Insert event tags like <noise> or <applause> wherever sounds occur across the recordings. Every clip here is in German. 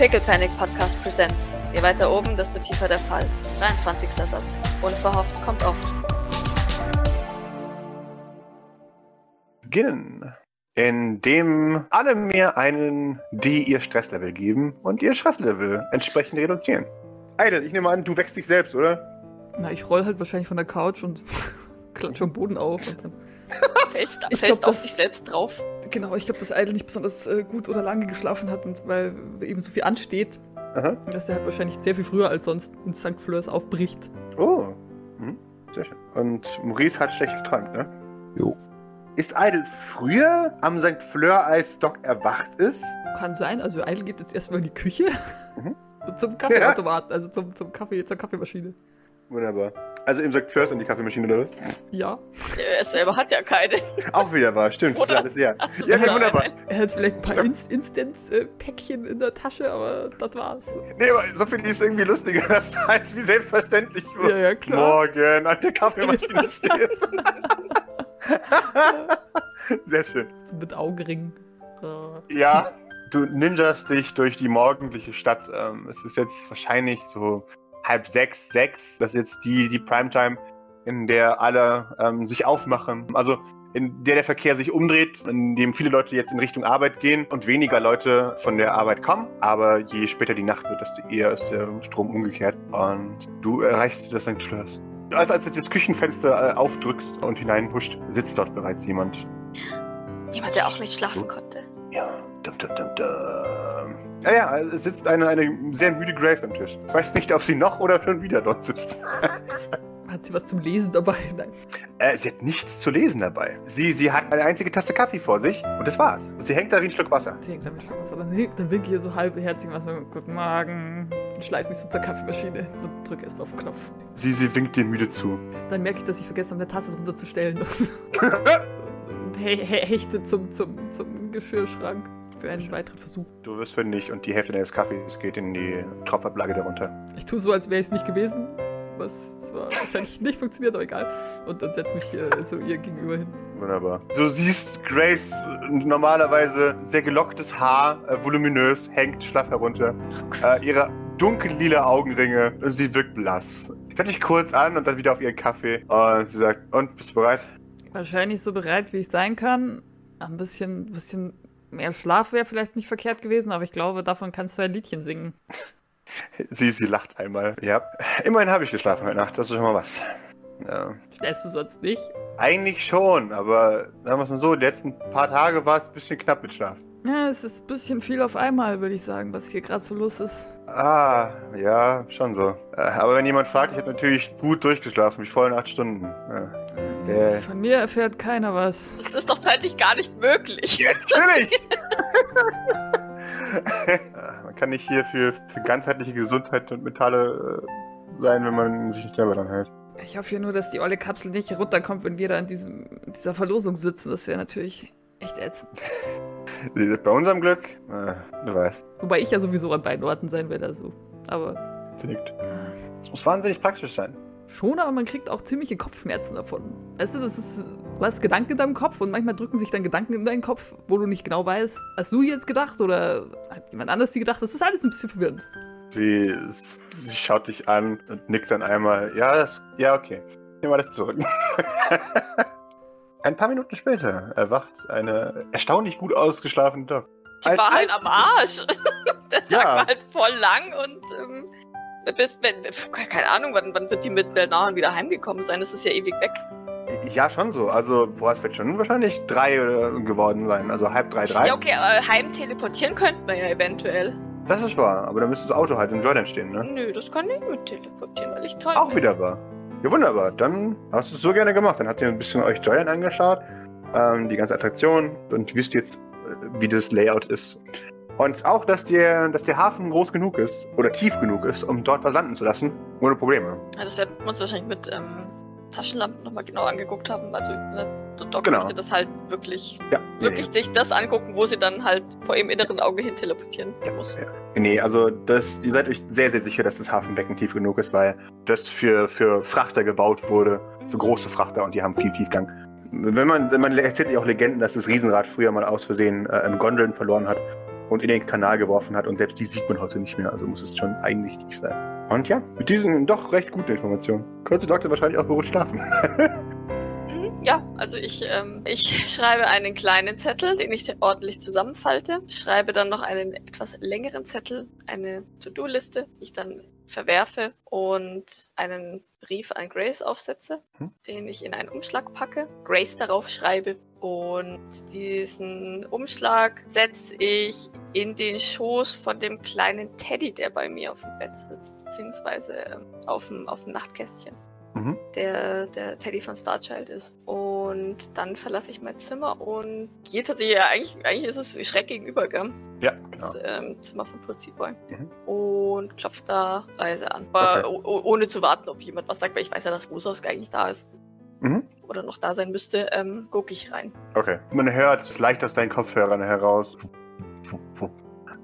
Pickle Panic Podcast Presents. Je weiter oben, desto tiefer der Fall. 23. Satz. Unverhofft kommt oft. Beginnen. Indem alle mir einen, die ihr Stresslevel geben und ihr Stresslevel entsprechend reduzieren. Eidel, ich nehme an, du wächst dich selbst, oder? Na, ich roll halt wahrscheinlich von der Couch und <laughs> klatsche am Boden auf. Und dann, Fällst, fällst glaub, auf dich selbst drauf. Genau, ich glaube, dass Idle nicht besonders äh, gut oder lange geschlafen hat und weil eben so viel ansteht, Aha. dass er halt wahrscheinlich sehr viel früher als sonst in St. Fleurs aufbricht. Oh. Mhm. Sehr schön. Und Maurice hat schlecht geträumt, ne? Jo. Ist Idle früher am St. Fleur, als Doc erwacht ist? Kann sein, also Idle geht jetzt erstmal in die Küche Mhm. <laughs> zum Kaffeeautomaten, also zum, zum Kaffee, zur Kaffeemaschine. Wunderbar. Also im St. Fleur in die Kaffeemaschine oder was? Ja. Er selber hat ja keine. Auch wieder wahr, stimmt. Das ist Oder? alles leer. So, Ja, nein, wunderbar. Er hat vielleicht ein paar Ja. Inst Instant-Päckchen in der Tasche, aber das war's. Nee, aber so finde ich es irgendwie lustiger, <laughs> dass du halt wie selbstverständlich Ja, ja, klar. morgen an der Kaffeemaschine <laughs> stehst. <laughs> Sehr schön. So mit Augenringen. Äh, Ja, du ninjas dich durch die morgendliche Stadt. Ähm, es ist jetzt wahrscheinlich so halb sechs, sechs. Das ist jetzt die, die Primetime, in der alle ähm, sich aufmachen. Also in der der Verkehr sich umdreht, in dem viele Leute jetzt in Richtung Arbeit gehen und weniger Leute von der Arbeit kommen. Aber je später die Nacht wird, desto eher ist der Strom umgekehrt. Und du erreichst das St. Fleurs. Als, als du das Küchenfenster äh, aufdrückst und hineinhuscht, sitzt dort bereits jemand. Jemand, der auch nicht schlafen konnte. Ja, dum, dum, dum, dum. Ja, ja, es sitzt eine, eine sehr müde Grace am Tisch. Weiß nicht, ob sie noch oder schon wieder dort sitzt. <laughs> hat sie was zum Lesen dabei? Nein. Äh, sie hat nichts zu lesen dabei. Sie, sie hat eine einzige Tasse Kaffee vor sich und das war's. Sie hängt da wie ein Schluck Wasser. Sie hängt damit schon was. Aber dann, dann winke ich ihr so halbherzig mal so, guten Morgen. Und schleife mich so zur Kaffeemaschine und drücke erstmal auf den Knopf. Sie, sie winkt dir müde zu. Dann merke ich, dass ich vergessen habe, eine Tasse drunter zu stellen. <laughs> und he he hechte zum, zum, zum Geschirrschrank für einen weiteren Versuch. Du wirst fündig und die Hälfte deines Kaffees geht in die Tropfablage darunter. Ich tue so, als wäre ich es nicht gewesen. Was zwar wahrscheinlich nicht funktioniert, aber egal. Und dann setze mich äh, so ihr gegenüber hin. Wunderbar. Du siehst Grace normalerweise sehr gelocktes Haar, äh, voluminös, hängt schlaff herunter. Äh, ihre dunkellila Augenringe, und sie wirkt blass. Sie schaut dich kurz an und dann wieder auf ihren Kaffee. Und sie sagt, und, bist du bereit? Wahrscheinlich so bereit, wie ich sein kann. Ein bisschen, bisschen mehr Schlaf wäre vielleicht nicht verkehrt gewesen, aber ich glaube, davon kannst du ein Liedchen singen. Sie, sie lacht einmal. Ja, immerhin habe ich geschlafen heute Nacht, das ist schon mal was. Ja. Schläfst du sonst nicht? Eigentlich schon, aber sagen wir es mal so, die letzten paar Tage war es ein bisschen knapp mit Schlaf. Ja, es ist ein bisschen viel auf einmal, würde ich sagen, was hier gerade so los ist. Ah, ja, schon so. Äh, Aber wenn jemand fragt, ich habe natürlich gut durchgeschlafen, mich vollen acht Stunden. Ja. Äh. Von mir erfährt keiner was. Das ist doch zeitlich gar nicht möglich. Ja, <laughs> natürlich! Äh, <laughs> man kann nicht hier für, für ganzheitliche Gesundheit und mentale äh, sein, wenn man sich nicht selber dran hält. Ich hoffe ja nur, dass die olle Kapsel nicht runterkommt, wenn wir da in diesem, in dieser Verlosung sitzen. Das wäre natürlich echt ätzend. <laughs> Bei unserem Glück, äh, du weißt, Wobei ich ja sowieso an beiden Orten sein werde, also. Aber sie nickt. Es muss wahnsinnig praktisch sein. Schon, aber man kriegt auch ziemliche Kopfschmerzen davon. Weißt du, das ist, du hast Gedanken in deinem Kopf und manchmal drücken sich dann Gedanken in deinen Kopf, wo du nicht genau weißt, hast du die jetzt gedacht oder hat jemand anders die gedacht? Das ist alles ein bisschen verwirrend. Sie, sie schaut dich an und nickt dann einmal. Ja, das, ja, okay. Nehmen wir das zurück. <laughs> Ein paar Minuten später erwacht eine erstaunlich gut ausgeschlafene Doc. Die Als- war halt am Arsch. <laughs> Der Tag Ja. war halt voll lang und ähm, bis, keine Ahnung, wann, wann wird die mit Belnahan wieder heimgekommen sein? Das ist ja ewig weg. Ja, schon so. Also, boah, es wird schon wahrscheinlich drei äh, geworden sein. Also halb drei, drei. Ja, okay, aber heim teleportieren könnten wir ja eventuell. Das ist wahr, aber dann müsste das Auto halt in Jordan stehen, ne? Nö, das kann ich mit teleportieren, weil ich toll Auch bin. wieder wahr. Ja, wunderbar. Dann hast du es so gerne gemacht. Dann habt ihr ein bisschen euch Jordan angeschaut, ähm, die ganze Attraktion und wisst jetzt, äh, wie das Layout ist. Und auch, dass der, dass der Hafen groß genug ist oder tief genug ist, um dort was landen zu lassen, ohne Probleme. Ja, das werden wir uns wahrscheinlich mit ähm, Taschenlampen nochmal genau angeguckt haben. Also ne, Doc Genau. möchte das halt wirklich, Ja, wirklich sich das angucken, wo sie dann halt vor ihrem inneren Auge hin teleportieren muss. Ja. Nee, also das, ihr seid euch sehr, sehr sicher, dass das Hafenbecken tief genug ist, weil das für, für Frachter gebaut wurde, für große Frachter und die haben viel Tiefgang. Wenn man, man erzählt ja auch Legenden, dass das Riesenrad früher mal aus Versehen äh, im Gondeln verloren hat und in den Kanal geworfen hat. Und selbst die sieht man heute nicht mehr. Also muss es schon eigentlich tief sein. Und ja, mit diesen doch recht guten Informationen könnte Doktor wahrscheinlich auch beruhigt schlafen. <laughs> Mhm, Ja, also ich, ähm, ich <laughs> schreibe einen kleinen Zettel, den ich ordentlich zusammenfalte. Schreibe dann noch einen etwas längeren Zettel, eine To-Do-Liste, die ich dann verwerfe und einen Brief an Grace aufsetze, Hm. den ich in einen Umschlag packe, Grace darauf schreibe und diesen Umschlag setze ich in den Schoß von dem kleinen Teddy, der bei mir auf dem Bett sitzt, beziehungsweise ähm, auf dem, auf dem Nachtkästchen mhm. der, der Teddy von Starchild ist. Und dann verlasse ich mein Zimmer und gehe tatsächlich, ja, eigentlich, eigentlich ist es schräg gegenüber, gell? Ja, genau. Das ähm, Zimmer von Pussy Boy. Mhm. Und klopfe da leise an. Aber Okay. o- ohne zu warten, ob jemand was sagt, weil ich weiß ja, dass Rosaus eigentlich da ist. Mhm. Oder noch da sein müsste, ähm, gucke ich rein. Okay. Man hört es leicht aus seinen Kopfhörern heraus.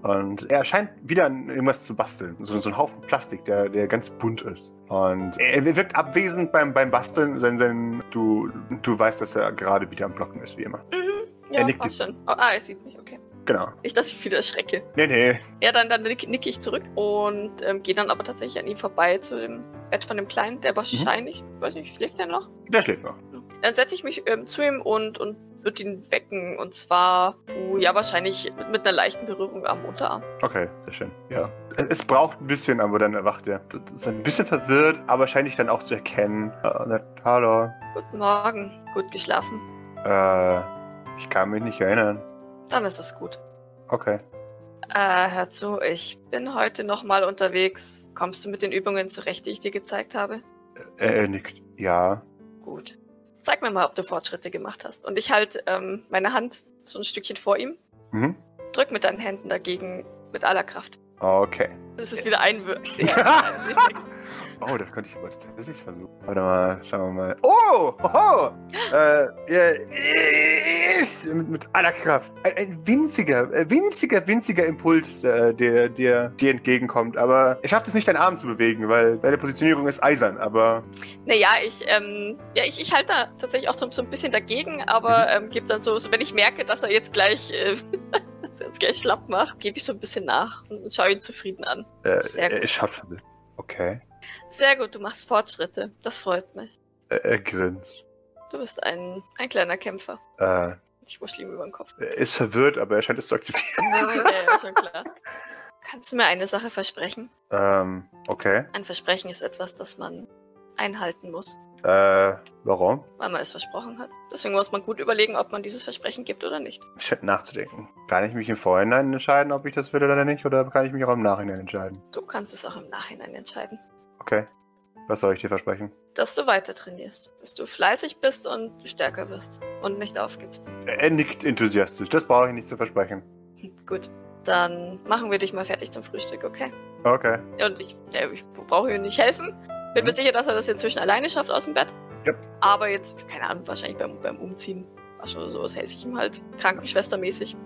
Und er scheint wieder an irgendwas zu basteln. So, so ein Haufen Plastik, der, der ganz bunt ist. Und er, er wirkt abwesend beim, beim Basteln. Sein, sein, du, du weißt, dass er gerade wieder am Blocken ist, wie immer. Mhm. Er Ja, nickt passt schon. Oh, ah, er sieht mich, okay. Genau. Nicht, dass ich wieder erschrecke. Nee, nee. Ja, dann, dann nick, nicke ich zurück und ähm, gehe dann aber tatsächlich an ihm vorbei zu dem Bett von dem Kleinen, Mhm. der wahrscheinlich, ich weiß nicht, schläft der noch? Der schläft noch. Dann setze ich mich ähm, zu ihm und, und würde ihn wecken. Und zwar, oh, ja, wahrscheinlich mit, mit einer leichten Berührung am Unterarm. Okay, sehr schön. Ja. Es, braucht ein bisschen, aber dann erwacht er. Ist ein bisschen verwirrt, aber wahrscheinlich dann auch zu erkennen. Äh, na, hallo. Guten Morgen. Gut geschlafen. Äh, ich kann mich nicht erinnern. Dann ist es gut. Okay. Äh, hör zu, ich bin heute nochmal unterwegs. Kommst du mit den Übungen zurecht, die ich dir gezeigt habe? Er, er nickt. Ja. Zeig mir mal, ob du Fortschritte gemacht hast. Und ich halte ähm, meine Hand so ein Stückchen vor ihm. Mhm. Drück mit deinen Händen dagegen mit aller Kraft. Okay. Das ist wieder ein Wür- <laughs> ja, ein W6. Oh, das könnte ich aber tatsächlich versuchen. Warte mal, schauen wir mal. Oh! Hoho! Äh, ich- mit, mit aller Kraft. Ein, ein winziger, äh, winziger, winziger Impuls, äh, der der dir entgegenkommt. Aber er schafft es nicht, deinen Arm zu bewegen, weil deine Positionierung ist eisern. Aber Naja, ich, ähm, ja, ich, ich halte da tatsächlich auch so, so ein bisschen dagegen, aber ähm, gebe dann so, so, wenn ich merke, dass er jetzt gleich, äh, <laughs> dass er jetzt gleich schlapp macht, gebe ich so ein bisschen nach und, schaue ihn zufrieden an. äh, Sehr er gut. ist scharf. Okay. Sehr gut, du machst Fortschritte. Das freut mich. Er, er grinst. Du bist ein, ein kleiner Kämpfer. Äh, Ich wuschel ihm über den Kopf. er ist verwirrt, aber er scheint es zu akzeptieren. ja, ja, schon klar. <laughs> Kannst du mir eine Sache versprechen? ähm, okay. Ein Versprechen ist etwas, das man einhalten muss, Äh, warum? weil man es versprochen hat. Deswegen muss man gut überlegen, ob man dieses Versprechen gibt oder nicht. Ich hätte nachzudenken. Kann ich mich im Vorhinein entscheiden, ob ich das will oder nicht? Oder kann ich mich auch im Nachhinein entscheiden? Du kannst es auch im Nachhinein entscheiden. Okay. Was soll ich dir versprechen? Dass du weiter trainierst, dass du fleißig bist und stärker wirst und nicht aufgibst. Er nickt enthusiastisch. Das brauche ich nicht zu versprechen. <laughs> Gut, dann machen wir dich mal fertig zum Frühstück, okay? Okay. Und ich, ja, ich brauche ihm nicht helfen. Bin mir Mhm. sicher, dass er das inzwischen alleine schafft aus dem Bett. Yep. Aber jetzt, keine Ahnung, wahrscheinlich beim, beim Umziehen, was oder sowas, helfe ich ihm halt krankenschwestermäßig.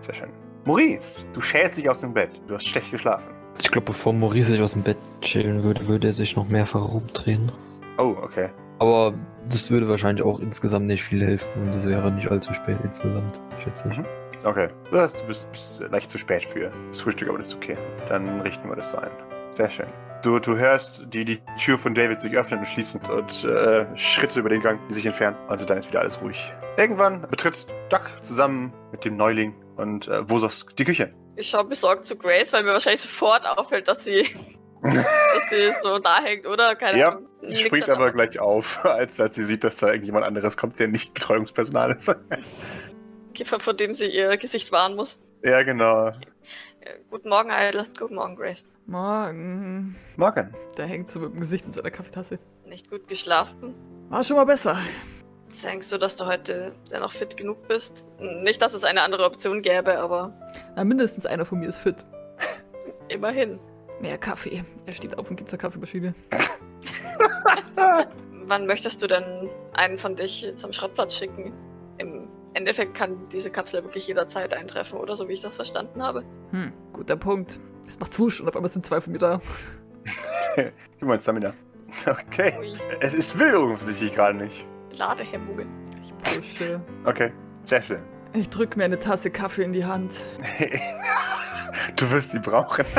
Sehr schön. Maurice, du schälst dich aus dem Bett. Du hast schlecht geschlafen. Ich glaube, bevor Maurice sich aus dem Bett chillen würde, würde er sich noch mehrfach rumdrehen. Oh, okay. Aber das würde wahrscheinlich auch insgesamt nicht viel helfen und das wäre nicht allzu spät insgesamt, schätze ich. Mhm. Okay. Das heißt, du bist, bist leicht zu spät für das Frühstück, aber das ist okay. Dann richten wir das so ein. Sehr schön. Du, du hörst die, die Tür von David sich öffnen und schließen und äh, Schritte über den Gang, die sich entfernen. Und dann ist wieder alles ruhig. Irgendwann betritt Duck zusammen mit dem Neuling und äh, Vosos die Küche. Ich schaue besorgt zu Grace, weil mir wahrscheinlich sofort auffällt, dass sie, <laughs> dass sie so da hängt, oder? Keine Ja, Ahnung. Sie springt aber gleich auf, <laughs> als, als sie sieht, dass da irgendjemand anderes kommt, der nicht Betreuungspersonal ist. Kiffer, vor dem sie ihr Gesicht wahren muss. ja, genau. Ja, guten Morgen, Idle. Guten Morgen, Grace. Morgen. Morgen. Der hängt so mit dem Gesicht in seiner Kaffeetasse. Nicht gut geschlafen. War schon mal besser. Denkst du, dass du heute sehr noch fit genug bist? Nicht, dass es eine andere Option gäbe, aber Na, mindestens einer von mir ist fit. <laughs> immerhin. Mehr Kaffee. Er steht auf und geht zur Kaffeemaschine. <laughs> Wann möchtest du denn einen von dich zum Schrottplatz schicken? Im Endeffekt kann diese Kapsel wirklich jederzeit eintreffen, oder so wie ich das verstanden habe. Hm, guter Punkt. Es macht wusch und auf einmal sind zwei von mir da. Gib mal Stamina. Okay. Ui, Es ist wild offensichtlich gerade nicht. Ladehemmungen. Ich pushe. Okay, sehr schön. Ich drück mir eine Tasse Kaffee in die Hand. <laughs> du wirst sie brauchen. <laughs>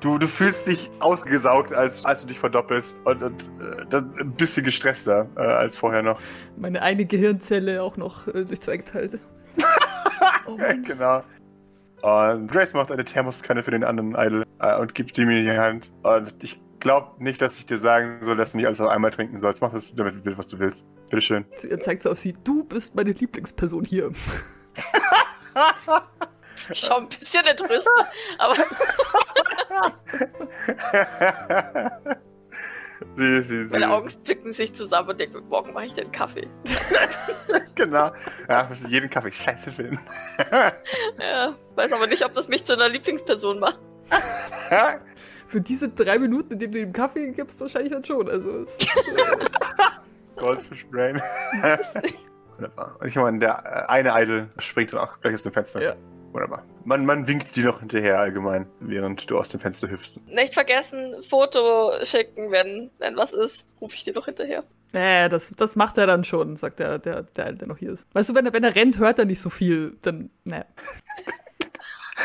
Du, du fühlst dich ausgesaugt, als, als du dich verdoppelst und, und äh, ein bisschen gestresster äh, als vorher noch. Meine eine Gehirnzelle auch noch äh, durch zwei geteilt. <laughs> oh genau. Und Grace macht eine Thermoskanne für den anderen Idol äh, und gibt ihm in die Hand. Und ich glaube nicht, dass ich dir sagen soll, dass du nicht alles auf einmal trinken sollst. Mach das damit, was du willst. Bitteschön. Er zeigt so auf sie. Du bist meine Lieblingsperson hier. <laughs> Schon ein bisschen entrüstet, aber. <laughs> sie, sie, sie. Meine Augen picken sich zusammen und denken, morgen mache ich den Kaffee. <laughs> genau. Ja, wirst du jeden Kaffee scheiße finden. ja, weiß aber nicht, ob das mich zu einer Lieblingsperson macht. Für diese drei Minuten, in denen du ihm Kaffee gibst, wahrscheinlich dann schon. Also. <laughs> Goldfish Brain. <laughs> Wunderbar. Und ich meine, der eine Idol springt dann auch gleich aus dem Fenster. Ja. Wunderbar. Man, man winkt dir noch hinterher allgemein, während du aus dem Fenster hüpfst. Nicht vergessen, Foto schicken, wenn, wenn was ist, rufe ich dir noch hinterher. Nee, das, das macht er dann schon, sagt der, der, der, der noch hier ist. Weißt du, wenn er, wenn er rennt, hört er nicht so viel. Dann, naja. <laughs>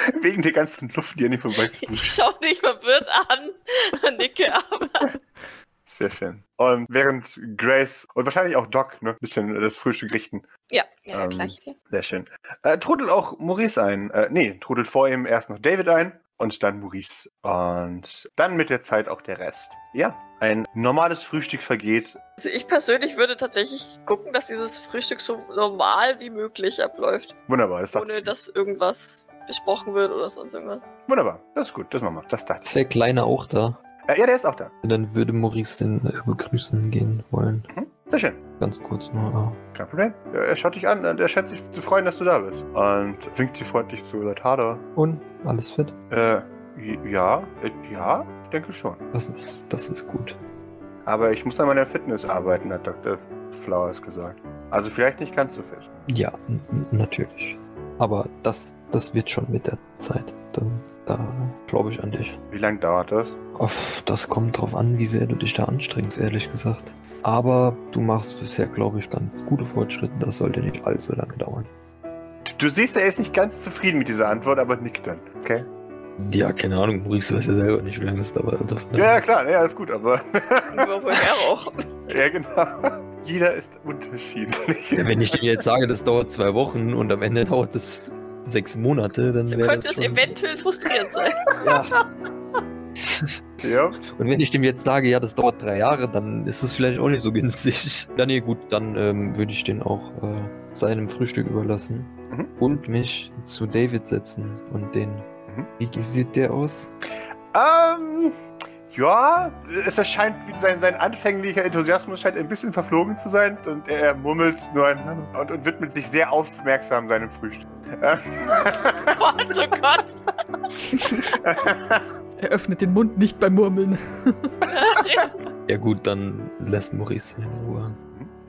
<laughs> Wegen der ganzen Luft, die er nicht vorbeizieht. Ich schau dich verwirrt an, nicke aber. Sehr schön. Und während Grace und wahrscheinlich auch Doc ne, ein bisschen das Frühstück richten. Ja, ja, Ähm, gleich viel. Sehr schön. Äh, trudelt auch Maurice ein. Äh, nee, trudelt vor ihm erst noch David ein und dann Maurice. Und dann mit der Zeit auch der Rest. Ja, ein normales Frühstück vergeht. Also ich persönlich würde tatsächlich gucken, dass dieses Frühstück so normal wie möglich abläuft, Wunderbar, das ohne dass irgendwas besprochen wird oder sonst irgendwas. Wunderbar, das ist gut, das machen wir. Das dachte Ist der Kleine auch da? Äh, ja, der ist auch da. Dann würde Maurice den äh, begrüßen gehen wollen. Sehr schön. Ganz kurz nur. ah. Kein Problem. Ja, er schaut dich an und er scheint sich zu freuen, dass du da bist. Und winkt dir freundlich zu, sagt Hader. Und alles fit? Äh, ja, äh, ja, ich denke schon. Das ist, das ist gut. Aber ich muss an meiner Fitness arbeiten, hat Dr. Flowers gesagt. Also vielleicht nicht ganz so fit. Ja, natürlich. Aber das, das wird schon mit der Zeit. Dann, da glaube ich an dich. Wie lange dauert das? Uff, das kommt drauf an, wie sehr du dich da anstrengst, ehrlich gesagt. Aber du machst bisher, glaube ich, ganz gute Fortschritte. Das sollte nicht allzu lange dauern. Du, du siehst, er ist nicht ganz zufrieden mit dieser Antwort, aber nickt dann. Okay? Ja, keine Ahnung, Maurice weiß ja selber nicht, wie lange es dauert. Also, Ja, ja klar, ja, ist gut, aber. <laughs> Er auch. ja, genau. Jeder ist unterschiedlich. Ja, wenn ich dir jetzt sage, das dauert zwei Wochen und am Ende dauert es sechs Monate, dann So wäre könnte es schon... eventuell frustrierend sein. Ja. <laughs> ja. Und wenn ich dem jetzt sage, ja, das dauert drei Jahre, dann ist es vielleicht auch nicht so günstig. <laughs> Ja, nee, gut, dann ähm, würde ich den auch äh, seinem Frühstück überlassen Mhm. und mich zu David setzen und den. Mhm. Wie sieht der aus? Ähm. Ja, es erscheint, wie sein, sein anfänglicher Enthusiasmus scheint ein bisschen verflogen zu sein und er murmelt nur ein und, und widmet sich sehr aufmerksam seinem Frühstück. Gott, oh Gott. Er öffnet den Mund nicht beim Murmeln. <laughs> Ja gut, dann lässt Maurice in Ruhe.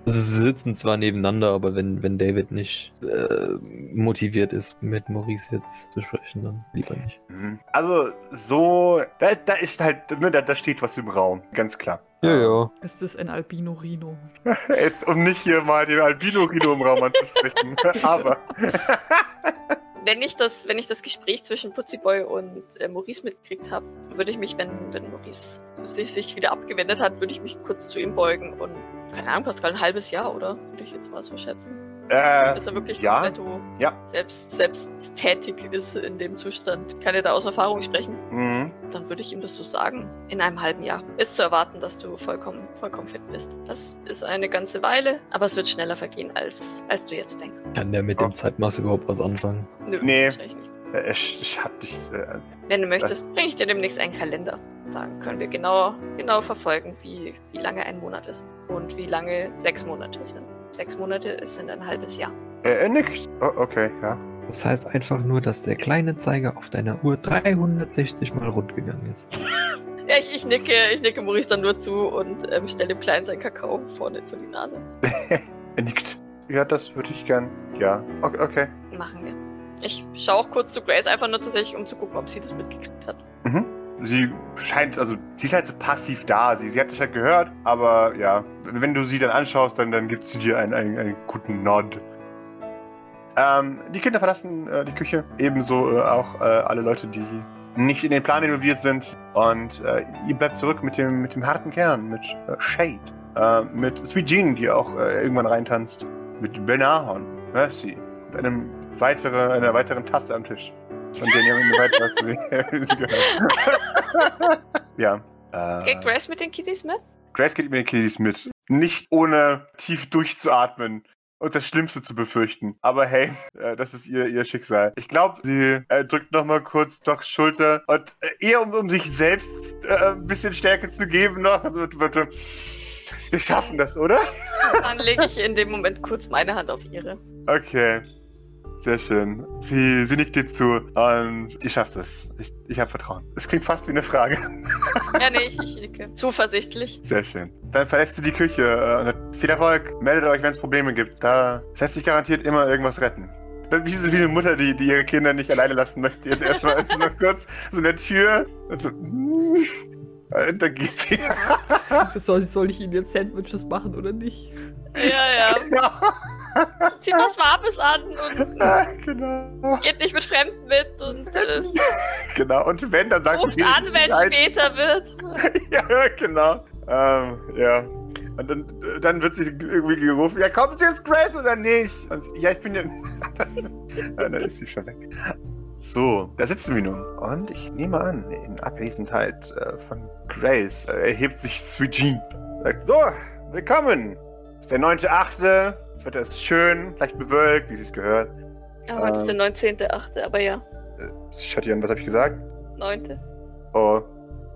Also sie sitzen zwar nebeneinander, aber wenn, wenn David nicht äh, motiviert ist, mit Maurice jetzt zu sprechen, dann lieber nicht. Mhm. Also, so. Da ist, da ist halt. Ne, da, da steht was im Raum, ganz klar. Ja, ja. Es ist ein Albino Rino. <laughs> Jetzt, um nicht hier mal den Albino-Rino im Raum anzusprechen. <laughs> Aber. <laughs> Wenn ich das, wenn ich das Gespräch zwischen Putziboy und äh, Maurice mitgekriegt habe, würde ich mich, wenn, wenn Maurice sich, sich wieder abgewendet hat, würde ich mich kurz zu ihm beugen und, keine Ahnung, Pascal, ein halbes Jahr, oder? Würde ich jetzt mal so schätzen. Äh, Bis er wirklich ja. komplett Ja. selbst, selbst tätig ist in dem Zustand. Kann er da aus Erfahrung sprechen? mhm. Dann würde ich ihm das so sagen. In einem halben Jahr ist zu erwarten, dass du vollkommen, vollkommen fit bist. Das ist eine ganze Weile, aber es wird schneller vergehen, als, als du jetzt denkst. Kann der mit dem Zeitmaß überhaupt was anfangen? Nö, Nee. wahrscheinlich nicht. Äh, Ich, ich hab dich. Äh, Wenn du möchtest, bringe ich dir demnächst einen Kalender. Dann können wir genau, genau verfolgen, wie, wie lange ein Monat ist und wie lange sechs Monate sind. Sechs Monate sind ein halbes Jahr. er nickt. Oh, okay, ja. Das heißt einfach nur, dass der kleine Zeiger auf deiner Uhr 360 Mal rund gegangen ist. <laughs> Ja, ich, ich nicke, ich nicke Maurice dann nur zu und ähm, stelle dem Kleinen seinen Kakao vor, die- vor die Nase. Er <laughs> nickt. Ja, das würde ich gern. Ja. Okay. okay. Machen wir. Ich schaue auch kurz zu Grace, einfach nur tatsächlich, um zu gucken, ob sie das mitgekriegt hat. Mhm. Sie scheint, also sie ist halt so passiv da. Sie, sie hat dich halt gehört, aber ja, wenn du sie dann anschaust, dann, dann gibt sie dir einen, einen, einen guten Nod. Ähm, die Kinder verlassen äh, die Küche, ebenso äh, auch äh, alle Leute, die nicht in den Plan involviert sind. Und äh, ihr bleibt zurück mit dem, mit dem harten Kern, mit äh, Shade, äh, mit Sweet Jean, die auch äh, irgendwann reintanzt, mit Ben Ahorn, Mercy und einem weitere, einer weiteren Tasse am Tisch. Ihr eine weitere sie gehört. <laughs> ja. Äh, Geht Grace mit den Kitties mit? Grace geht mit den Kiddies mit. Nicht ohne tief durchzuatmen und das Schlimmste zu befürchten. Aber hey, <laughs> äh, das ist ihr, ihr Schicksal. Ich glaube, sie äh, drückt nochmal kurz Docs Schulter und äh, eher um, um sich selbst äh, ein bisschen Stärke zu geben noch. Also, bitte, wir schaffen das, oder? Dann lege ich in dem Moment kurz meine Hand auf ihre. Okay. Sehr schön. Sie, sie nickt dir zu und ihr schafft es. Ich, ich habe Vertrauen. Es klingt fast wie eine Frage. <laughs> Ja, nee, ich, ich nicke. Zuversichtlich. Sehr schön. Dann verlässt du die Küche. Äh, viel Erfolg. Meldet euch, wenn es Probleme gibt. Da lässt sich garantiert immer irgendwas retten. Wie, so- wie eine Mutter, die, die ihre Kinder nicht alleine lassen möchte. Jetzt erstmal also nur kurz so in der Tür. Also, äh, da geht sie. Soll, soll ich ihnen jetzt Sandwiches machen oder nicht? Ja, ja. ja, <laughs> Zieh was Warmes an und <laughs> genau. geht nicht mit Fremden mit und äh, <laughs> Genau. Und wenn, dann sagt ruft an, wenn Bescheid. später wird. ja, genau. Ähm, ja. Und dann, dann wird sie irgendwie gerufen, ja, kommst du jetzt, Grace, oder nicht? Und ja, ich bin ja... dann ist sie schon weg. So, da sitzen wir nun. Und ich nehme an, in Abwesenheit äh, von Grace äh, erhebt sich Sweet Jean. Sagt, so, willkommen. Es ist der 9.8., das Wetter ist schön, leicht bewölkt, wie sie es gehört. Ja, heute ist der Ähm. 19.8., aber ja, Äh, ihr an, was habe ich gesagt? 9. Oh.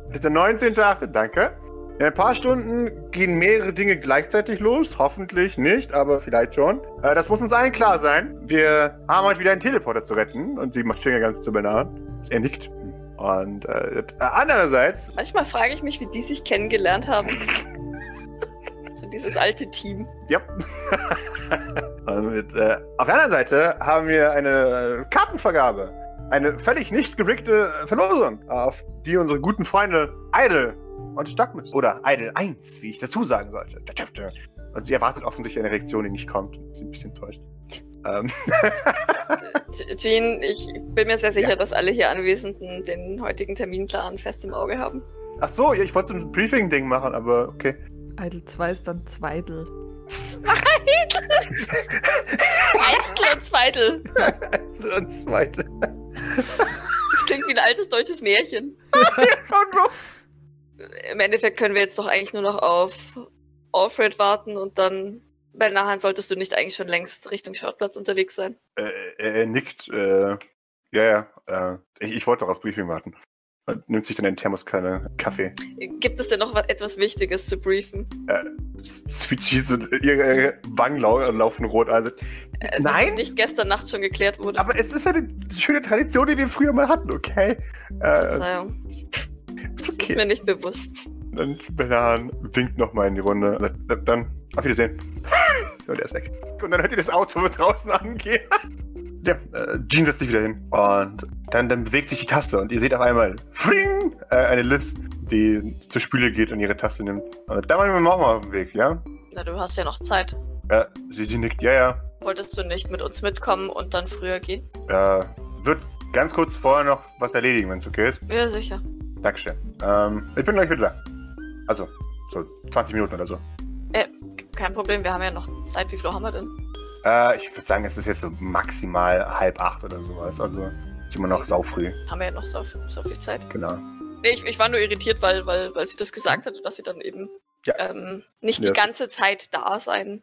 Das ist der 19.8. Danke. In ein paar Stunden gehen mehrere Dinge gleichzeitig los. Hoffentlich nicht, aber vielleicht schon. Äh, das muss uns allen klar sein. Wir haben heute wieder einen Teleporter zu retten. Und sie macht Finger ganz zu Benahen. Er nickt. Und äh, andererseits, Manchmal frage ich mich, wie die sich kennengelernt haben. <laughs> dieses alte Team. ja. <laughs> Und, äh, auf der anderen Seite haben wir eine Kartenvergabe. Eine völlig nicht geriggte Verlosung, auf die unsere guten Freunde Idle und Stockmist oder Idle 1, wie ich dazu sagen sollte. Und sie erwartet offensichtlich eine Reaktion, die nicht kommt. Sie ist ein bisschen enttäuscht. Ähm, Jean, ich bin mir sehr sicher, Ja. dass alle hier Anwesenden den heutigen Terminplan fest im Auge haben. ach so, ich wollte so ein Briefing-Ding machen, aber okay. Idle 2 ist dann Zweidel. Einstel und Zweitel. so ein zweite. Das klingt wie ein altes deutsches Märchen. Im Endeffekt können wir jetzt doch eigentlich nur noch auf Alfred warten und dann, weil nachher solltest du nicht eigentlich schon längst Richtung Schrottplatz unterwegs sein. Äh, er, er nickt. Äh, ja, ja. Äh, ich, ich wollte doch aufs Briefing warten. Und nimmt sich dann eine Thermoskanne Kaffee. Gibt es denn noch was, etwas Wichtiges zu briefen? Sweet Cheese und ihre Wangen lau laufen rot. Also, Äh, Nein. Dass es nicht gestern Nacht schon geklärt wurde. aber es ist eine schöne Tradition, die wir früher mal hatten, okay? Äh, Verzeihung. ist Das ist okay. mir nicht bewusst. Dann Benan winkt nochmal in die Runde. Dann, dann auf Wiedersehen. <laughs> und er ist weg. Und dann hört ihr das Auto draußen angehen. <laughs> ja, äh, Jean setzt sich wieder hin. Und dann, dann bewegt sich die Taste und ihr seht auf einmal Fring, äh, eine Liz, die zur Spüle geht und ihre Taste nimmt. Und da waren wir auch mal auf dem Weg, ja? Na, du hast ja noch Zeit. Äh, sie, sie nickt, ja, ja. Wolltest du nicht mit uns mitkommen und dann früher gehen? Äh, wird ganz kurz vorher noch was erledigen, wenn es okay ist. Ja, sicher. Dankeschön. Ähm, ich bin gleich wieder da. Also, so 20 Minuten oder so. Kein Problem, wir haben ja noch Zeit. Wie viel haben wir denn? Äh, ich würde sagen, es ist jetzt so maximal halb acht oder sowas. Also ist immer noch saufrüh. Haben wir ja noch so, so viel Zeit. Genau. Nee, ich, ich war nur irritiert, weil, weil, weil sie das gesagt hat, dass sie dann eben Ja. ähm, nicht Ja. die ganze Zeit da sein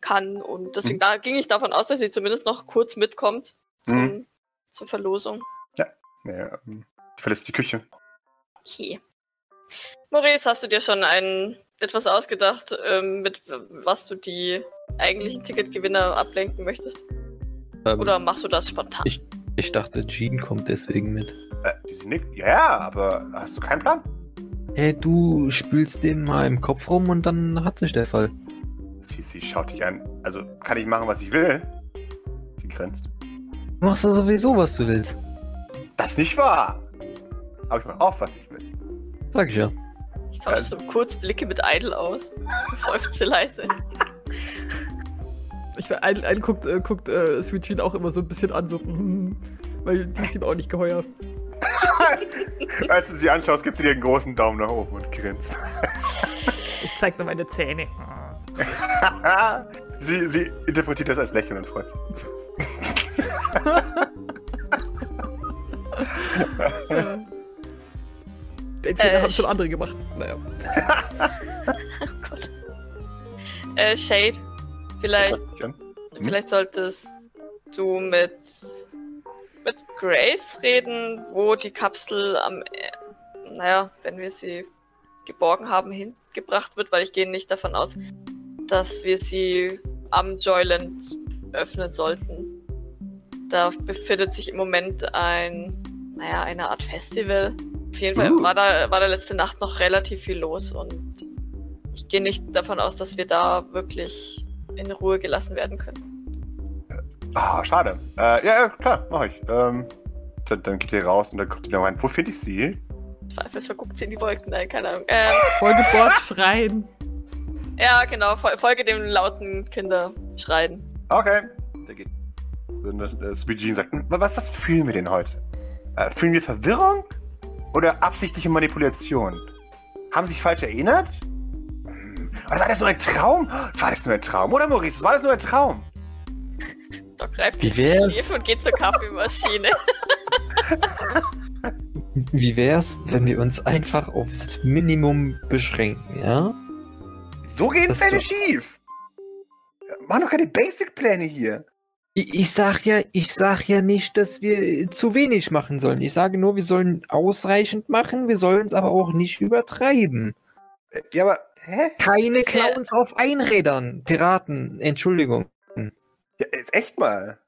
kann. Und deswegen Mhm. da ging ich davon aus, dass sie zumindest noch kurz mitkommt zum, Mhm. zur Verlosung. Nee, ähm, ich verlässt die Küche. Okay. Maurice, hast du dir schon ein etwas ausgedacht, ähm, mit was du die eigentlichen Ticketgewinner ablenken möchtest? Ähm, Oder machst du das spontan? Ich- Ich dachte, Jean kommt deswegen mit. Äh. Ja, aber hast du keinen Plan? Hey, du spülst den mal im Kopf rum und dann hat sich der Fall. Sie, sie schaut dich an. Also, kann ich machen, was ich will? Sie grinst. Du machst doch sowieso, was du willst. Das ist nicht wahr. Aber ich mache auf, was ich will. Sag ich ja. Ich tausche so kurz Blicke mit Idle aus. Seufze leise. <laughs> Ich ein, ein guckt, äh, guckt äh, Sweet Jean auch immer so ein bisschen an, so, mm, weil die ist ihm auch nicht geheuer. <laughs> Als du sie anschaust, gibt sie dir einen großen Daumen nach oben und grinst. Ich zeig nur meine Zähne. <laughs> sie, sie interpretiert das als Lächeln und freut sich. Den Fehler Äh, haben schon sch- andere gemacht. Naja. <laughs> Oh Gott. Äh, Shade, vielleicht, Jan? vielleicht solltest du mit, mit Grace reden, wo die Kapsel am, äh, naja, wenn wir sie geborgen haben, hingebracht wird, weil ich gehe nicht davon aus, dass wir sie am Joyland öffnen sollten. Da befindet sich im Moment ein, naja, eine Art Festival. Auf jeden Fall Uh. war da, war da letzte Nacht noch relativ viel los und ich gehe nicht davon aus, dass wir da wirklich in Ruhe gelassen werden können. Ah, schade. Äh, ja, ja, klar, mach ich. Ähm, dann, dann geht ihr raus und dann guckt ihr da rein. Wo finde ich sie? Zweifelsfall guckt sie in die Wolken, nein, keine Ahnung. Ähm, <laughs> Vollgebord schreien. ja, genau, fol- folge dem lauten Kinderschreien. Okay. Der geht. Das Sweet Jean sagt, "Hm, was, was fühlen wir denn heute? Äh, fühlen wir Verwirrung? Oder absichtliche Manipulation? Haben Sie sich falsch erinnert? Oder war das nur ein Traum? War das nur ein Traum? Oder Maurice, war das nur ein Traum? Doc greift Wie sich? Schläfe und geht zur Kaffeemaschine. <laughs> Wie wär's, wenn wir uns einfach aufs Minimum beschränken, ja? So gehen Das Pläne schief. Machen doch keine Basic-Pläne hier. Ich, ich sag ja, ich sag ja nicht, dass wir zu wenig machen sollen. Ich sage nur, wir sollen ausreichend machen, wir sollen es aber auch nicht übertreiben. Ja, aber, hä? Keine Ist ja- Clowns auf Einrädern. Piraten, Entschuldigung. Ja, jetzt echt mal.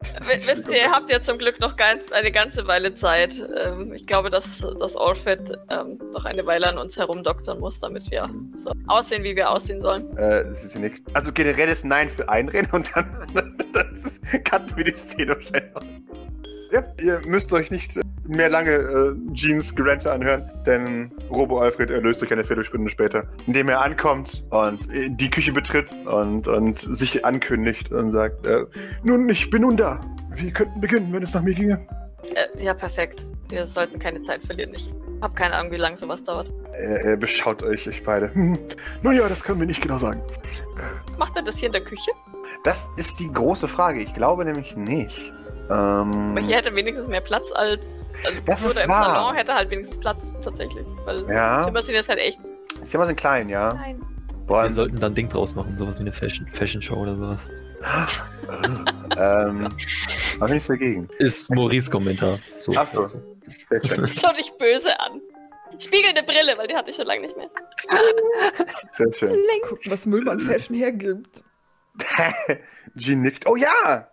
W- Wisst ihr, ihr habt ja zum Glück noch ganz, eine ganze Weile Zeit. Ähm, ich glaube, dass das Orphet ähm, noch eine Weile an uns herumdoktern muss, damit wir so aussehen, wie wir aussehen sollen. Äh, ist. Also generell ist Nein für Einreden und dann, <laughs> dann cutten wir die Szene schnell. Ja, ihr müsst euch nicht mehr lange äh, Jeans Gerente anhören, denn Robo Alfred erlöst euch eine Viertelstunde später, indem er ankommt und äh, die Küche betritt und, und sich ankündigt und sagt, äh, nun, ich bin nun da. Wir könnten beginnen, wenn es nach mir ginge. Äh, ja, perfekt. Wir sollten keine Zeit verlieren. Ich habe keine Ahnung, wie lange sowas dauert. Er, er beschaut euch, euch beide. Hm, nun ja, das können wir nicht genau sagen. Macht er das hier in der Küche? Das ist die große Frage. Ich glaube nämlich nicht. Ähm, Aber hier hätte wenigstens mehr Platz als. Also Das oder ist im wahr. Salon hätte halt wenigstens Platz, tatsächlich. Weil Ja. die Zimmer sind jetzt halt echt die Zimmer sind klein, ja. klein. Boah, Wir sollten dann ein Ding draus machen, sowas wie eine Fashion, Fashion Show oder sowas. <laughs> ähm, war nichts dagegen. Ist Maurice Kommentar. So, Ach so. also. Sehr schön. <laughs> Schau dich böse an. Spiegelnde Brille, weil die hatte ich schon lange nicht mehr. <laughs> Sehr schön. Gucken, was Müllmann Fashion hergibt. Jean nickt. Oh ja!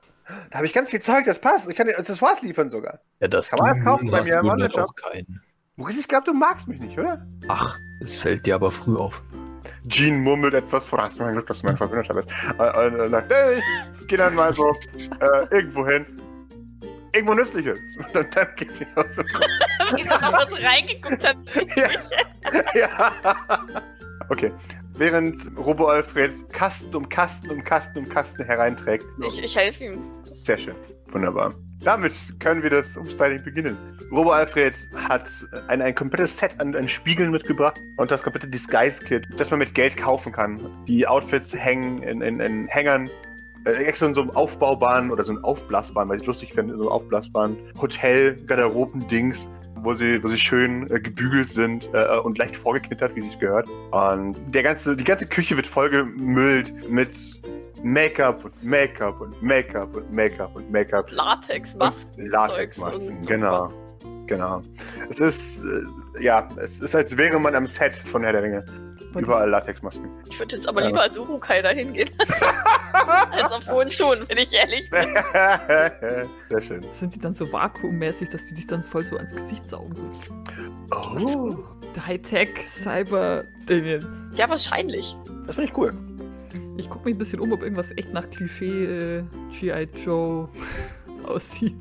Da habe ich ganz viel Zeug, das passt. Ich kann dir Accessoires liefern sogar. Ja, das Kann man das kaufen bei mir im Online-Shop? auch keinen. Maurice, ich glaube, du magst mich nicht, oder? Ach, es fällt dir aber früh auf. Jean murmelt etwas vor. Hast du mein Glück, dass du mein Verbündeter bist. Und, und, sagt, hey, ich gehe dann mal so äh, irgendwo hin. Irgendwo Nützliches. <laughs> Und dann geht sie aus dem Wie sie noch was reingeguckt hat. <laughs> Ja. ja. Okay. Während Robo Alfred Kasten um Kasten um Kasten um Kasten hereinträgt. Ich, ich helfe ihm. Sehr schön. Wunderbar. Damit können wir das Umstyling beginnen. Robo Alfred hat ein, ein komplettes Set an, an Spiegeln mitgebracht und das komplette Disguise-Kit, das man mit Geld kaufen kann. Die Outfits hängen in, in, in Hängern, äh, extra in so einem aufbaubaren oder so einem aufblasbaren, weil ich lustig finde, so einem aufblasbaren Hotel, Garderoben-Dings, wo sie, wo sie schön äh, gebügelt sind äh, und leicht vorgeknittert, wie sie es gehört. Und der ganze, die ganze Küche wird vollgemüllt mit Make-up und Make-up und Make-up und Make-up und Make-up. Latexmasken. Latexmasken, genau. Genau. Es ist, äh, ja, es ist, als wäre man am Set von Herr der Ringe. Überall Latexmasken. Ich würde jetzt aber Ja. lieber als Urukai da hingehen. <laughs> als auf hohen Schuhen, wenn ich ehrlich bin. <laughs> Sehr schön. Sind die dann so vakuummäßig, dass die sich dann voll so ans Gesicht saugen? So Oh, Hightech-Cyber-Ding jetzt. Ja, wahrscheinlich. das finde ich cool. Ich gucke mich ein bisschen um, ob irgendwas echt nach Klischee äh, G.I. Joe <laughs> aussieht.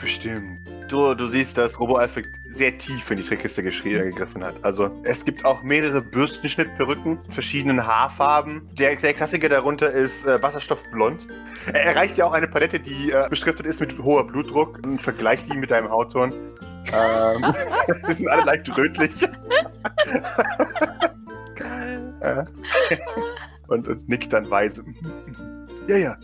Bestimmt. Du, du siehst, dass Robo Alfred sehr tief in die Trickkiste geschrie- gegriffen hat. Also es gibt auch mehrere Bürstenschnittperücken, verschiedenen Haarfarben. Der, der Klassiker darunter ist äh, Wasserstoffblond. Er erreicht ja auch eine Palette, die äh, beschriftet ist mit hoher Blutdruck und vergleicht die mit deinem Hautton. Ähm, <laughs> <laughs> die sind alle leicht rötlich. Geil. Äh, <laughs> und, und nickt dann weise. ja, ja.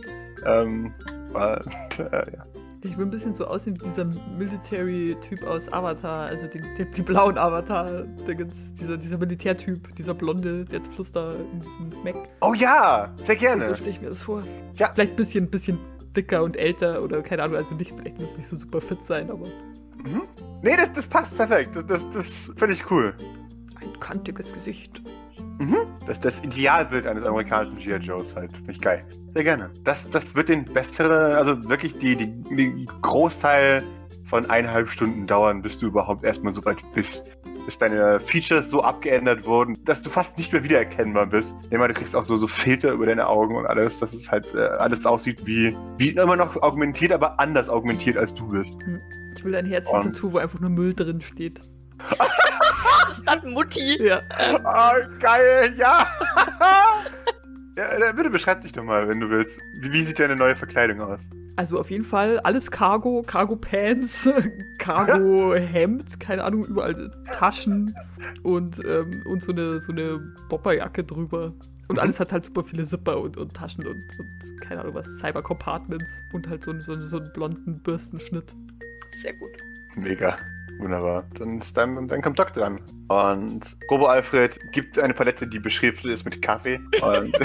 Ähm, und, äh, ja. Ich will ein bisschen so aussehen wie dieser Military-Typ aus Avatar, also die, die, die blauen Avatar, dieser, dieser Militärtyp, dieser Blonde, der jetzt plus da in diesem Mac. Oh ja, sehr gerne. So stelle ich mir das vor. Ja. Vielleicht ein bisschen, bisschen dicker und älter oder keine Ahnung, also nicht, vielleicht muss nicht so super fit sein, aber Mhm. Nee, das, das passt perfekt. Das, das, das finde ich cool. ein kantiges Gesicht. Das ist das Idealbild eines amerikanischen G.I. Joes halt. Finde ich geil. Sehr gerne. Das, das wird den besseren, also wirklich die, die, die Großteil von eineinhalb Stunden dauern, bis du überhaupt erstmal so weit bist. Bis deine Features so abgeändert wurden, dass du fast nicht mehr wiedererkennbar bist. Ich meine, du kriegst auch so, so Filter über deine Augen und alles, dass es halt äh, alles aussieht wie, wie immer noch augmentiert, aber anders augmentiert als du bist. Ich will ein Herzchen-Tattoo, wo einfach nur Müll drin steht. <laughs> Statt Mutti. Ja. Ah, geil, ja. <laughs> ja. dann Bitte beschreib dich doch mal, wenn du willst. Wie, wie sieht deine neue Verkleidung aus? Also auf jeden Fall alles Cargo, Cargo-Pants, <laughs> Cargo-Hemd, <laughs> keine Ahnung, überall Taschen und, ähm, und so eine, so eine Bopperjacke drüber. Und alles hat halt super viele Zipper und, und Taschen und, und keine Ahnung was, Cyber-Compartments und halt so, einen- so, einen- so einen blonden Bürstenschnitt. Sehr gut. Mega. Wunderbar. Dann, ist dann, dann kommt Doc dran. Und Robo Alfred gibt eine Palette, die beschriftet ist mit Kaffee. Und <laughs>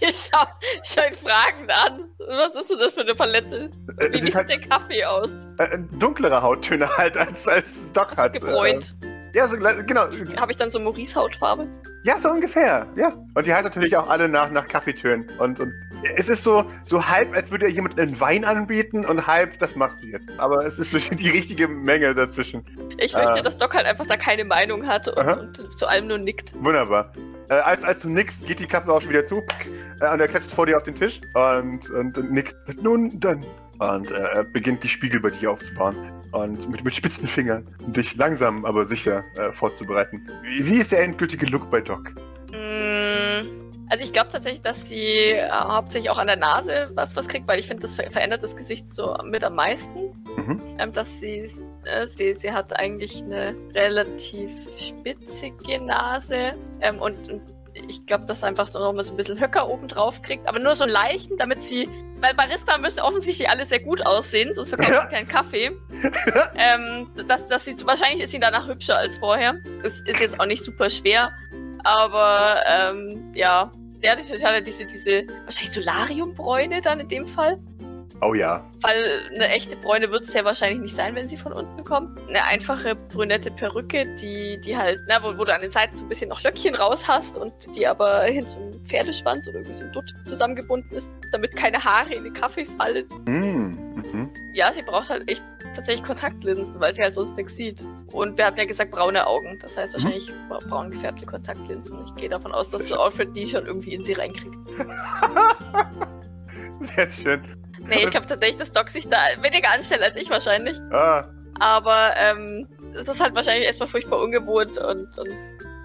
Ich schau, ich schau ihn fragend an. Was ist denn das für eine Palette? äh, Wie ist sieht halt der Kaffee aus? äh, dunklere Hauttöne halt, als, als Doc Also hat. gebräunt. Äh, ja, so, genau. Habe ich dann so Maurice-Hautfarbe? Ja, so ungefähr. Ja. Und die heißt natürlich auch alle nach, nach Kaffeetönen. Und, und es ist so, so halb, als würde jemand einen Wein anbieten und halb, das machst du jetzt. Aber es ist die richtige Menge dazwischen. Ich fürchte, Ah. dass Doc halt einfach da keine Meinung hat und, und zu allem nur nickt. Wunderbar. Äh, als, als du nickst, geht die Klappe auch schon wieder zu. Äh, und er kletzt vor dir auf den Tisch und, und, und nickt. Nun, dann. Und äh, er beginnt die Spiegel bei dir aufzubauen. Und mit, mit spitzen Fingern dich langsam, aber sicher äh, vorzubereiten. Wie, wie ist der endgültige Look bei Doc? Mm, Also ich glaube tatsächlich, dass sie äh, hauptsächlich auch an der Nase was, was kriegt, weil ich finde, das ver verändert das Gesicht so mit am meisten. Mhm. Ähm, dass sie, äh, sie, sie hat eigentlich eine relativ spitzige Nase ähm, und, und ich glaube, dass sie einfach so noch mal so ein bisschen Höcker oben drauf kriegt, aber nur so einen leichten, damit sie, weil Barista müssen offensichtlich alle sehr gut aussehen, sonst verkaufen sie keinen Kaffee. ähm, dass, dass sie, wahrscheinlich ist sie danach hübscher als vorher. Es ist jetzt auch nicht super schwer, aber ähm, ja, ja, die hat diese, diese wahrscheinlich Solariumbräune dann in dem Fall. Oh ja. Weil eine echte Bräune wird es ja wahrscheinlich nicht sein, wenn sie von unten kommt. Eine einfache brünette Perücke, die, die halt, na, wo, wo du an den Seiten so ein bisschen noch Löckchen raus hast und die aber hin zum Pferdeschwanz oder irgendwie so ein Dutt zusammengebunden ist, damit keine Haare in den Kaffee fallen. Mm, mhm. Ja, sie braucht halt echt tatsächlich Kontaktlinsen, weil sie halt sonst nichts sieht. Und wir hatten ja gesagt braune Augen. Das heißt wahrscheinlich bra- braun gefärbte Kontaktlinsen. Ich gehe davon aus, dass so Alfred die schon irgendwie in sie reinkriegt. <laughs> Sehr schön. Nee, ich glaube tatsächlich, dass Doc sich da weniger anstellt als ich wahrscheinlich. Ah, Aber ähm, es ist halt wahrscheinlich erstmal furchtbar ungewohnt und, und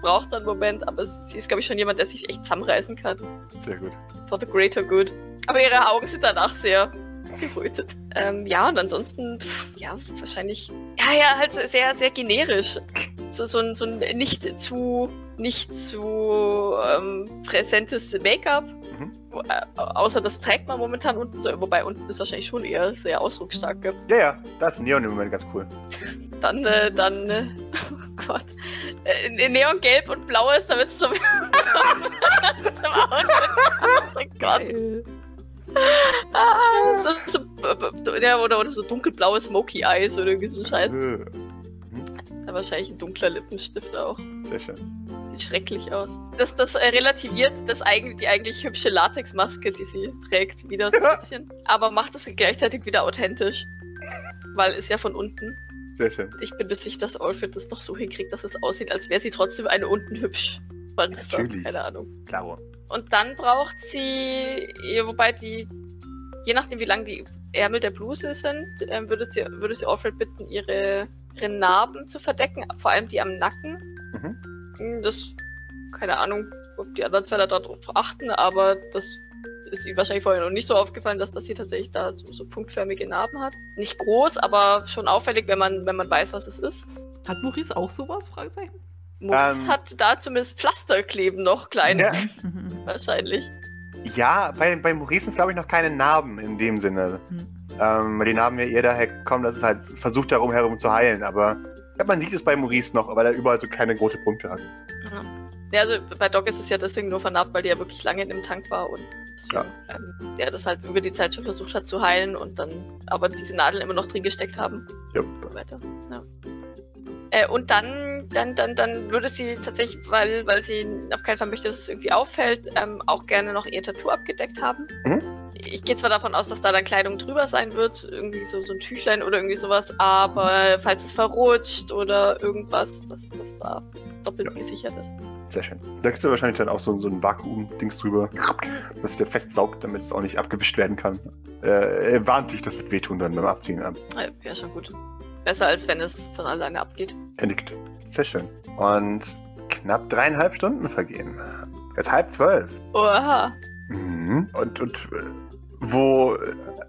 braucht dann einen Moment. Aber es- sie ist, glaube ich, schon jemand, der sich echt zusammenreißen kann. sehr gut. For the greater good. Aber ihre Augen sind danach sehr gerötet. Ähm, ja, und ansonsten, pff, ja, wahrscheinlich. Ja, ja, halt sehr, sehr generisch. So, so, ein, so ein nicht zu, nicht zu ähm, präsentes Make-up. Mhm. Wo- äh, Außer das trägt man momentan unten so, wobei unten ist wahrscheinlich schon eher sehr ausdrucksstark. Gell? Ja, ja, das ist Neon im Moment ganz cool. Dann, äh, dann, äh, <laughs> oh Gott, äh, in, in Neongelb und Blau ist, damit es zum, zum, <laughs> zum Outfit. Oh Gott. Geil. Ah, so, so, äh, ja, oder, oder so dunkelblaue Smoky Eyes oder irgendwie so ein Scheiß. Äh, Da wahrscheinlich ein dunkler Lippenstift auch. Sehr schön. Sieht schrecklich aus. Das, das äh, relativiert das eigentlich, die eigentlich hübsche Latexmaske, die sie trägt, wieder so ein <laughs> bisschen. Aber macht es gleichzeitig wieder authentisch. Weil ist ja von unten. Sehr schön. Ich bin mir sicher, dass Alfred das doch so hinkriegt, dass es aussieht, als wäre sie trotzdem eine unten hübsch. Barista. Natürlich. Keine Ahnung. Klaro. Und dann braucht sie, wobei die, je nachdem wie lang die Ärmel der Bluse sind, ähm, würde sie, würde sie Alfred bitten, ihre, ihre Narben zu verdecken, vor allem die am Nacken. Mhm. Das, keine Ahnung, ob die anderen zwei da darauf achten, aber das ist ihm wahrscheinlich vorher noch nicht so aufgefallen, dass das hier tatsächlich da so, so, punktförmige Narben hat. Nicht groß, aber schon auffällig, wenn man, wenn man weiß, was es ist. Hat Maurice auch sowas? Fragezeichen? Maurice ähm, hat da zumindest Pflaster kleben noch, kleine. Ja. <laughs> wahrscheinlich. Ja, bei, bei Maurice sind glaube ich, noch keine Narben in dem Sinne. Hm. Ähm, weil die Narben ja eher daher kommen, dass es halt versucht, darum herum zu heilen. Aber ja, man sieht es bei Maurice noch, weil er überall so kleine rote Punkte hat. Ja. Ja, also bei Doc ist es ja deswegen nur vernarbt, weil die ja wirklich lange in dem Tank war und deswegen, ja. ähm, der das halt über die Zeit schon versucht hat zu heilen und dann aber diese Nadeln immer noch drin gesteckt haben. Ja. Und weiter. Ja. Äh, und dann, dann, dann, dann würde sie tatsächlich, weil, weil sie auf keinen Fall möchte, dass es irgendwie auffällt, ähm, auch gerne noch ihr Tattoo abgedeckt haben. Mhm. Ich gehe zwar davon aus, dass da dann Kleidung drüber sein wird, irgendwie so, so ein Tüchlein oder irgendwie sowas, aber falls es verrutscht oder irgendwas, dass das da doppelt ja. gesichert ist. Sehr schön. Da kriegst du wahrscheinlich dann auch so, so ein Vakuum-Dings drüber, das dir festsaugt, damit es auch nicht abgewischt werden kann. Äh, er warnt dich, das wird wehtun dann beim Abziehen. Ja, schon gut. Besser, als wenn es von alleine abgeht. Er nickt. Sehr schön. Und knapp dreieinhalb Stunden vergehen. Jetzt halb zwölf. Oha. Mhm. Und, und äh, wo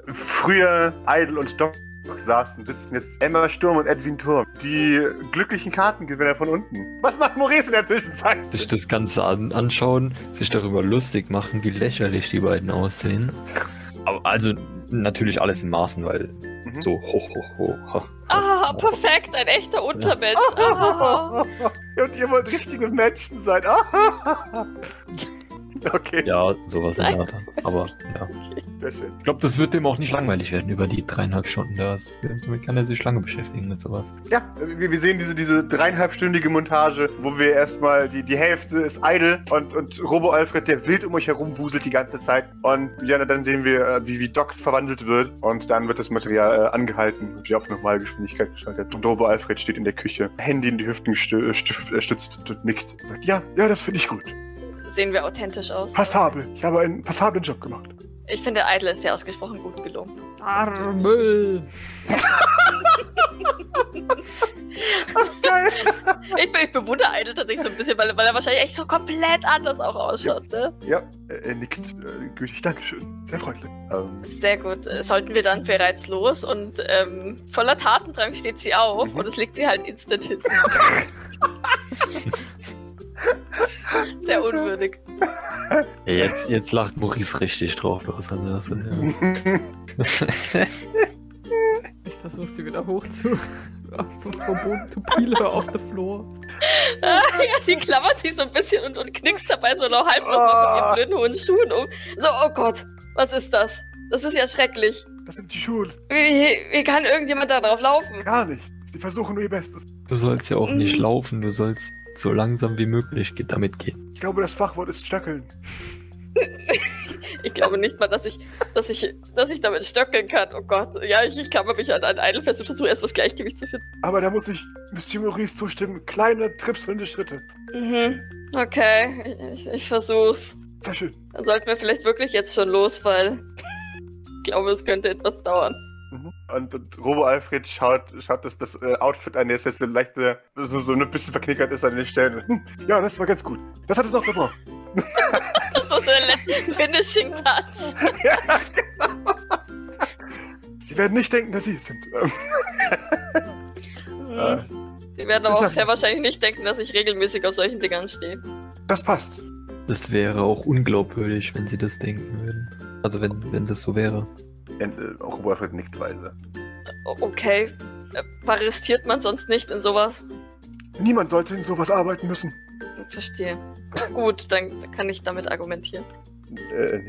früher Idle und Doc saßen, sitzen jetzt Emma Sturm und Edwin Turm. Die glücklichen Kartengewinner von unten. Was macht Maurice in der Zwischenzeit? Sich das Ganze an anschauen, sich darüber lustig machen, wie lächerlich die beiden aussehen. <laughs> Also natürlich alles in Maßen, weil mhm. so hoch, hoch, hoch. Ah, perfekt, ein echter Untermensch. <laughs> Ah. Und ihr wollt richtige Menschen sein. <laughs> <laughs> Okay. Ja, sowas in der Art. Aber ja. Okay. Ich glaube, das wird dem auch nicht langweilig werden über die dreieinhalb Stunden. Das, damit kann er sich lange beschäftigen mit sowas. Ja, wir, sehen diese, diese dreieinhalbstündige Montage, wo wir erstmal die, die Hälfte ist idle und, und Robo Alfred, der wild um euch herum wuselt die ganze Zeit. Und ja, dann sehen wir, äh, wie, wie Doc verwandelt wird. Und dann wird das Material äh, angehalten und wieder auf Normalgeschwindigkeit geschaltet. Und Robo Alfred steht in der Küche, Handy in die Hüften gestützt und nickt. Und sagt, ja, ja, das finde ich gut sehen wir authentisch aus. Passabel. Ich habe einen passablen Job gemacht. Ich finde, Idle ist ja ausgesprochen gut gelungen. Armel. geil. <laughs> Ich, ich bewundere Idle tatsächlich so ein bisschen, weil, weil, er wahrscheinlich echt so komplett anders auch ausschaut, ja. ne? Ja, er nickt äh, gütig. Dankeschön. Sehr freundlich. Ähm. Sehr gut. Sollten wir dann bereits los und ähm, voller Tatendrang steht sie auf mhm. und es legt sie halt instant hin. <laughs> Sehr unwürdig. Jetzt, jetzt lacht Maurice richtig drauf los. Also das ist ja. ich versuche sie wieder hoch zu. Vom Boden peel her off the floor. ja, sie klammert sich so ein bisschen und, und knickst dabei so noch halb noch oh. mit ihren blöden hohen Schuhen um. So, oh Gott, was ist das? Das ist ja schrecklich. Das sind die Schuhe. Wie, wie kann irgendjemand da drauf laufen? Gar nicht. Sie versuchen nur ihr Bestes. Du sollst ja auch nicht mhm. laufen, du sollst so langsam wie möglich damit gehen. Ich glaube, das Fachwort ist stöckeln. <laughs> ich glaube nicht mal, dass ich, dass ich, dass ich damit stöckeln kann. Oh Gott. Ja, ich, ich klammer mich an ein Eidelfest und versuche erst was Gleichgewicht zu finden. Aber da muss ich Monsieur Maurice zustimmen. Kleine, tripselnde Schritte. Mhm. Okay, ich, ich versuch's. Sehr schön. Dann sollten wir vielleicht wirklich jetzt schon los, weil <laughs> ich glaube, es könnte etwas dauern. Mhm. Und, und Robo Alfred schaut, schaut das, das äh, Outfit an, das jetzt eine leichte, so, so ein bisschen verknickert ist an den Stellen. <laughs> Ja, das war ganz gut. Das hat es noch gebraucht. <laughs> so eine Finishing Touch. <laughs> ja, genau. Sie werden nicht denken, dass Sie es sind. hm. Sie werden aber auch sehr wahrscheinlich nicht denken, dass ich regelmäßig auf solchen Dingern stehe. Das passt. Das wäre auch unglaubwürdig, wenn Sie das denken würden. Also wenn, wenn das so wäre. Äh, auch Wilfred nickt weise. Okay. Paristiert man sonst nicht in sowas? Niemand sollte in sowas arbeiten müssen. Verstehe. Gut, dann kann ich damit argumentieren. Äh,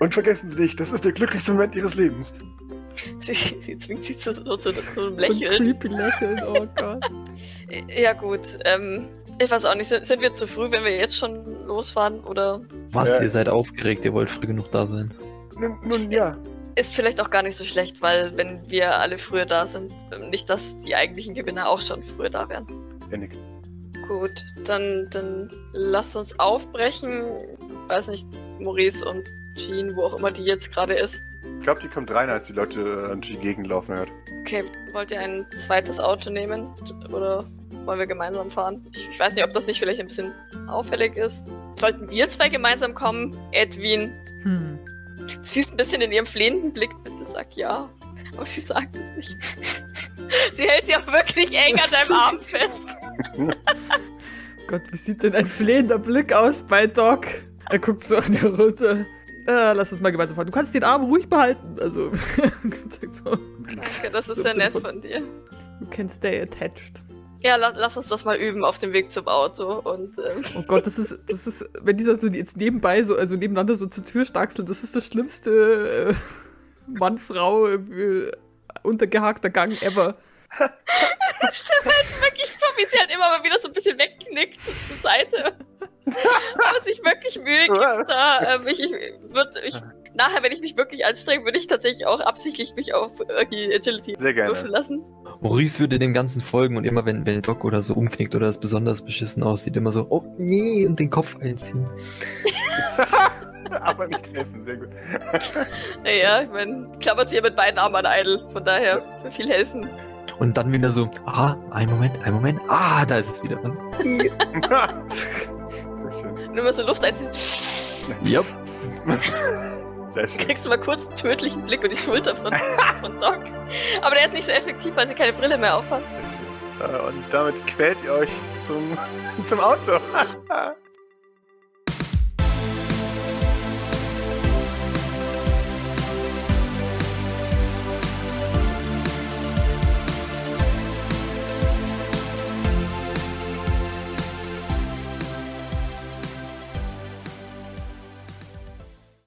und vergessen Sie nicht, das ist der glücklichste Moment Ihres Lebens. <laughs> Sie, sie zwingt sie zu, zu, zu, zu einem Lächeln. Ein creepy Lächeln, oh Gott. <laughs> ja, gut. Ähm, ich weiß auch nicht, sind, sind wir zu früh, wenn wir jetzt schon losfahren, oder? Was, ja. ihr seid aufgeregt, ihr wollt früh genug da sein. Nun, nun ja ist vielleicht auch gar nicht so schlecht, weil wenn wir alle früher da sind, nicht, dass die eigentlichen Gewinner auch schon früher da wären. Ennig. Gut, dann, dann lasst uns aufbrechen. Weiß nicht, Maurice und Jean, wo auch immer die jetzt gerade ist. glaube, die kommt rein, als die Leute äh, durch die Gegend laufen hört. Okay, wollt ihr ein zweites Auto nehmen? Oder wollen wir gemeinsam fahren? Ich, ich weiß nicht, ob das nicht vielleicht ein bisschen auffällig ist. Sollten wir zwei gemeinsam kommen, Edwin? Hm. Du siehst ein bisschen in ihrem flehenden Blick, bitte sag ja. Aber sie sagt es nicht. <laughs> sie hält sie auch wirklich eng an deinem Arm fest. <laughs> Gott, wie sieht denn ein flehender Blick aus bei Doc? Er guckt so an der runter. Äh, lass uns mal gemeinsam fahren. Du kannst den Arm ruhig behalten. Also, so. <laughs> Danke, das ist So sehr nett von dir. You can stay attached. Ja, la lass uns das mal üben auf dem Weg zum Auto. Und ähm, Oh Gott, das ist, das ist, wenn dieser so jetzt nebenbei so, also nebeneinander so zur Tür staxeln, das ist das schlimmste äh, Mann-Frau äh, untergehakter Gang ever. <laughs> stimmt halt wirklich wie sie halt immer mal wieder so ein bisschen wegknickt so zur Seite. <laughs> Aber sich wirklich Mühe gibt da. Ähm, ich, ich würd, ich, nachher, wenn ich mich wirklich anstrenge, würde ich tatsächlich auch absichtlich mich auf äh, die Agility Sehr gerne. würfeln lassen. Maurice würde dem Ganzen folgen und immer wenn, wenn Doc oder so umknickt oder es besonders beschissen aussieht, immer so, oh nee, und den Kopf einziehen. <laughs> Aber nicht helfen, sehr gut. <laughs> Naja, ich meine, klappert sich ja mit beiden Armen an Idle. Von daher, für viel helfen. Und dann wieder so, ah, ein Moment, ein Moment, ah, da ist es wieder. Und, <laughs> Sehr schön. Nur mal so Luft einziehen. Jupp. Sehr schön. Kriegst du mal kurz einen tödlichen Blick über die Schulter von, von Doc. Aber der ist nicht so effektiv, weil sie keine Brille mehr aufhat. Äh, Und damit quält ihr euch zum, <laughs> zum Auto. <laughs>